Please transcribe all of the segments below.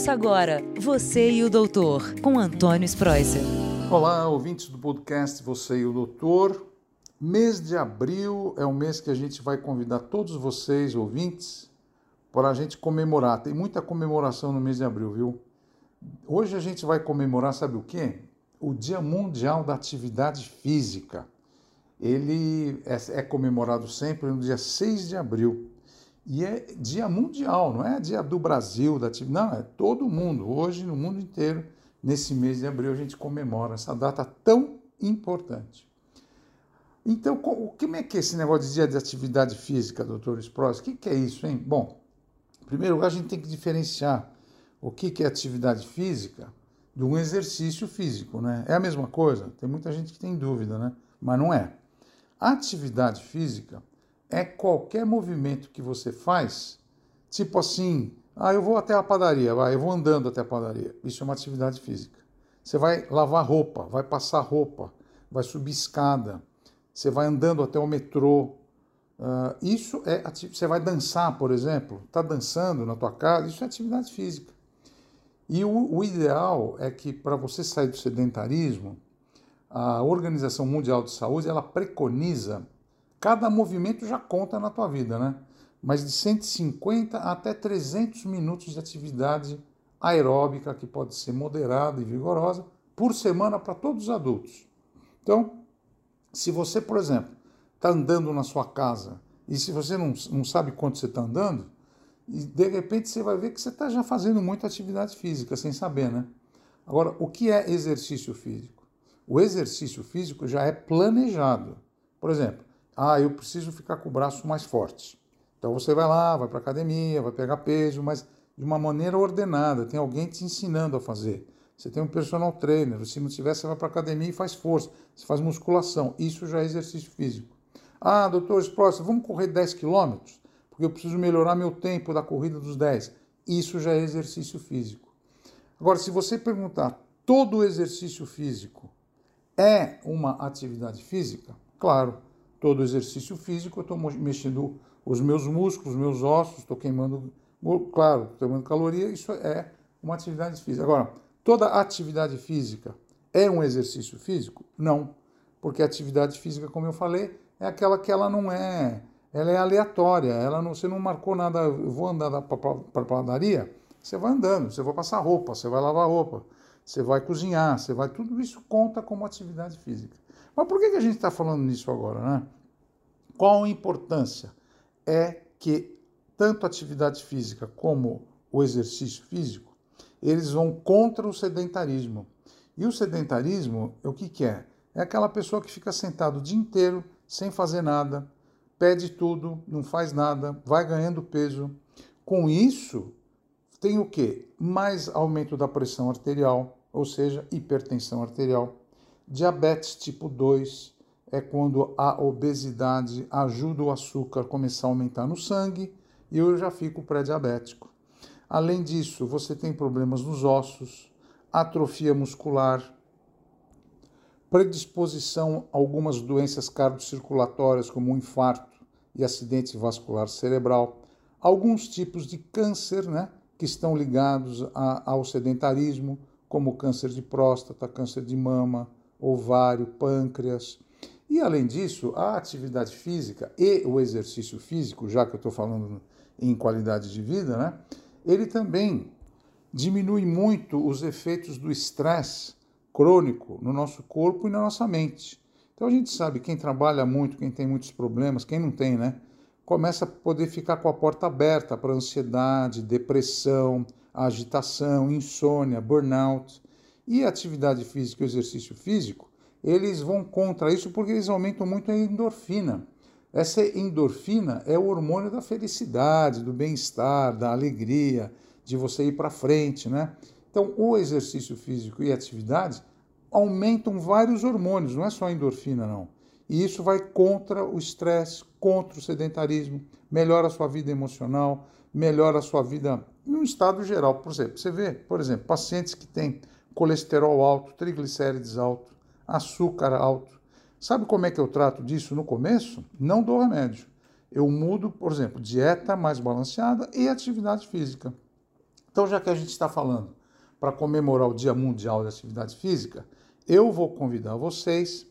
Ouça agora Você e o Doutor, com Antônio Spreuser. Olá, ouvintes do podcast Você e o Doutor. Mês de abril é um mês que a gente vai convidar todos vocês, ouvintes, para a gente comemorar. Tem muita comemoração no mês de abril, viu? Hoje a gente vai comemorar, sabe o quê? O Dia Mundial da Atividade Física. Ele é, é comemorado sempre no dia 6 de abril. E é dia mundial, não é dia do Brasil, da não, é todo mundo. Hoje, no mundo inteiro, nesse mês de abril, a gente comemora essa data tão importante. Então, como é que é esse negócio de dia de atividade física, doutor Spross? O que, é isso, hein? Bom, em primeiro lugar, a gente tem que diferenciar o que, que é atividade física de um exercício físico, né? É a mesma coisa? Tem muita gente que tem dúvida, né? Mas não é. A atividade física é qualquer movimento que você faz, tipo assim, ah, eu vou até a padaria, vai, eu vou andando até a padaria. Isso é uma atividade física. Você vai lavar roupa, vai passar roupa, vai subir escada, você vai andando até o metrô. Uh, isso é você vai dançar, por exemplo, está dançando na tua casa, isso é atividade física. E o, o ideal é que para você sair do sedentarismo, a Organização Mundial de Saúde ela preconiza Cada movimento já conta na tua vida, né? Mas de 150 até 300 minutos de atividade aeróbica, que pode ser moderada e vigorosa, por semana para todos os adultos. Então, se você, por exemplo, está andando na sua casa e se você não, não sabe quanto você está andando, e de repente você vai ver que você está já fazendo muita atividade física sem saber, né? Agora, o que é exercício físico? O exercício físico já é planejado. Por exemplo, ah, eu preciso ficar com o braço mais forte. Então você vai lá, vai para academia, vai pegar peso, mas de uma maneira ordenada. Tem alguém te ensinando a fazer. Você tem um personal trainer. Se não tiver, você vai para academia e faz força. Você faz musculação. Isso já é exercício físico. Ah, doutor Spross, vamos correr 10 quilômetros? Porque eu preciso melhorar meu tempo da corrida dos 10. Isso já é exercício físico. Agora, se você perguntar, todo exercício físico é uma atividade física? Claro todo exercício físico, eu estou mexendo os meus músculos, os meus ossos, estou queimando, claro, queimando caloria, isso é uma atividade física. Agora, toda atividade física é um exercício físico? Não, porque a atividade física, como eu falei, é aquela que ela não é, ela é aleatória, ela não, você não marcou nada, eu vou andar para a padaria, você vai andando, você vai passar roupa, você vai lavar roupa, você vai cozinhar, você vai, tudo isso conta como atividade física. Mas por que, a gente está falando nisso agora, né? Qual a importância? É que tanto a atividade física como o exercício físico, eles vão contra o sedentarismo. E o sedentarismo, o que, que é? É aquela pessoa que fica sentado o dia inteiro sem fazer nada, pede tudo, não faz nada, vai ganhando peso. Com isso, tem o quê? Mais aumento da pressão arterial, ou seja, hipertensão arterial Diabetes tipo 2 é quando a obesidade ajuda o açúcar a começar a aumentar no sangue e eu já fico pré-diabético. Além disso, você tem problemas nos ossos, atrofia muscular, predisposição a algumas doenças cardiocirculatórias, como infarto e acidente vascular cerebral, alguns tipos de câncer, né, que estão ligados a, ao sedentarismo, como câncer de próstata, câncer de mama, ovário, pâncreas. E além disso, a atividade física e o exercício físico, já que eu estou falando em qualidade de vida, né, ele também diminui muito os efeitos do estresse crônico no nosso corpo e na nossa mente. Então a gente sabe, quem trabalha muito, quem tem muitos problemas, quem não tem, né? Começa a poder ficar com a porta aberta para ansiedade, depressão, agitação, insônia, burnout. E atividade física e exercício físico, eles vão contra isso porque eles aumentam muito a endorfina. Essa endorfina é o hormônio da felicidade, do bem-estar, da alegria, de você ir para frente, né? Então, o exercício físico e a atividade aumentam vários hormônios, não é só a endorfina, não. E isso vai contra o estresse, contra o sedentarismo, melhora a sua vida emocional, melhora a sua vida no estado geral. Por exemplo, você vê, por exemplo, pacientes que têm colesterol alto, triglicérides alto, açúcar alto. Sabe como é que eu trato disso no começo? Não dou remédio. Eu mudo, por exemplo, dieta mais balanceada e atividade física. Então, já que a gente está falando para comemorar o Dia Mundial da Atividade Física, eu vou convidar vocês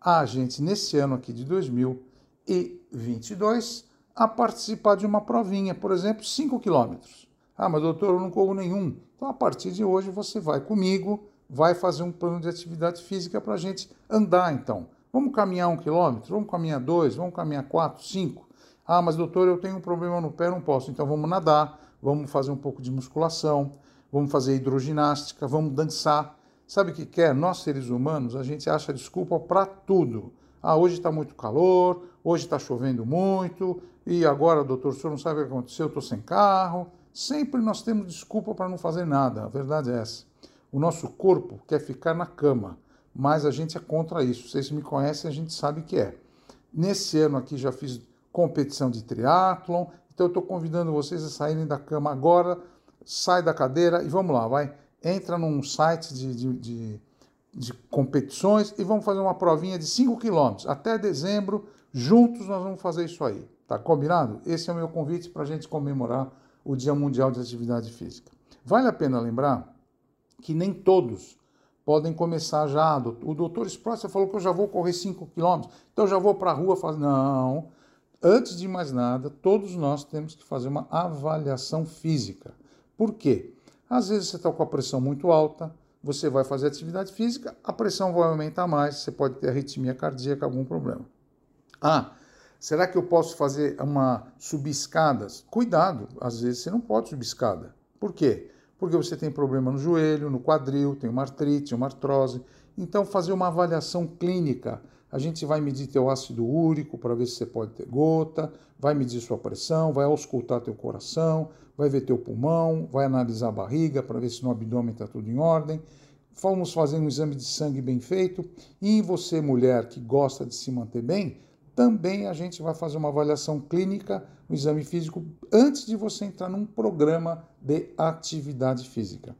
a gente, nesse ano aqui de 2022, a participar de uma provinha, por exemplo, 5 quilômetros. Ah, mas doutor, eu não corro nenhum. Então, a partir de hoje, você vai comigo, vai fazer um plano de atividade física para a gente andar, então. Vamos caminhar um quilômetro? Vamos caminhar dois? Vamos caminhar quatro, cinco? Ah, mas doutor, eu tenho um problema no pé, não posso. Então, vamos nadar, vamos fazer um pouco de musculação, vamos fazer hidroginástica, vamos dançar. Sabe o que quer? Nós, seres humanos, a gente acha desculpa para tudo. Ah, hoje está muito calor, hoje está chovendo muito, e agora, doutor, o senhor não sabe o que aconteceu, eu estou sem carro. Sempre nós temos desculpa para não fazer nada, a verdade é essa. O nosso corpo quer ficar na cama, mas a gente é contra isso. Vocês me conhecem, a gente sabe que é. Nesse ano aqui já fiz competição de triatlon, então eu estou convidando vocês a saírem da cama agora, sai da cadeira e vamos lá, vai. Entra num site de, de, de, de competições e vamos fazer uma provinha de 5 quilômetros. Até dezembro, juntos nós vamos fazer isso aí. Tá combinado? Esse é o meu convite para a gente comemorar o Dia Mundial de Atividade Física. Vale a pena lembrar que nem todos podem começar já. O doutor Sprosser falou que eu já vou correr 5 quilômetros, então eu já vou para a rua fazer. Não. Antes de mais nada, todos nós temos que fazer uma avaliação física. Por quê? Às vezes você está com a pressão muito alta, você vai fazer atividade física, a pressão vai aumentar mais, você pode ter arritmia cardíaca, algum problema. Ah, será que eu posso fazer uma subir escadas? Cuidado, às vezes você não pode subir escada. Por quê? Porque você tem problema no joelho, no quadril, tem uma artrite, uma artrose. Então, fazer uma avaliação clínica a gente vai medir teu ácido úrico para ver se você pode ter gota, vai medir sua pressão, vai auscultar teu coração, vai ver teu pulmão, vai analisar a barriga para ver se no abdômen está tudo em ordem. Vamos fazer um exame de sangue bem feito. E você, mulher que gosta de se manter bem, também a gente vai fazer uma avaliação clínica, um exame físico, antes de você entrar num programa de atividade física.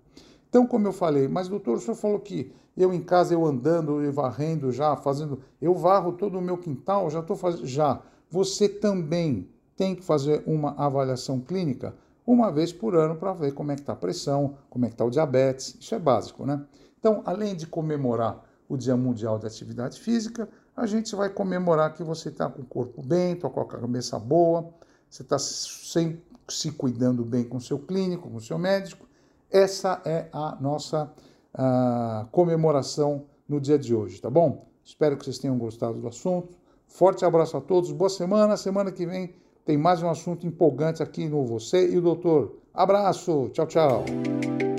Então, como eu falei, mas doutor, o senhor falou que eu em casa, eu andando, eu varrendo já, fazendo, eu varro todo o meu quintal, já estou fazendo, já. Você também tem que fazer uma avaliação clínica uma vez por ano para ver como é que está a pressão, como é que está o diabetes, isso é básico, né? Então, além de comemorar o Dia Mundial da Atividade Física, a gente vai comemorar que você está com o corpo bem, está com a cabeça boa, você está se cuidando bem com o seu clínico, com o seu médico, essa é a nossa uh, comemoração no dia de hoje, tá bom? Espero que vocês tenham gostado do assunto. Forte abraço a todos, boa semana. Semana que vem tem mais um assunto empolgante aqui no Você e o Doutor. Abraço, tchau, tchau.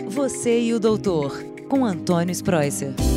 Você e o Doutor, com Antônio Spreuser.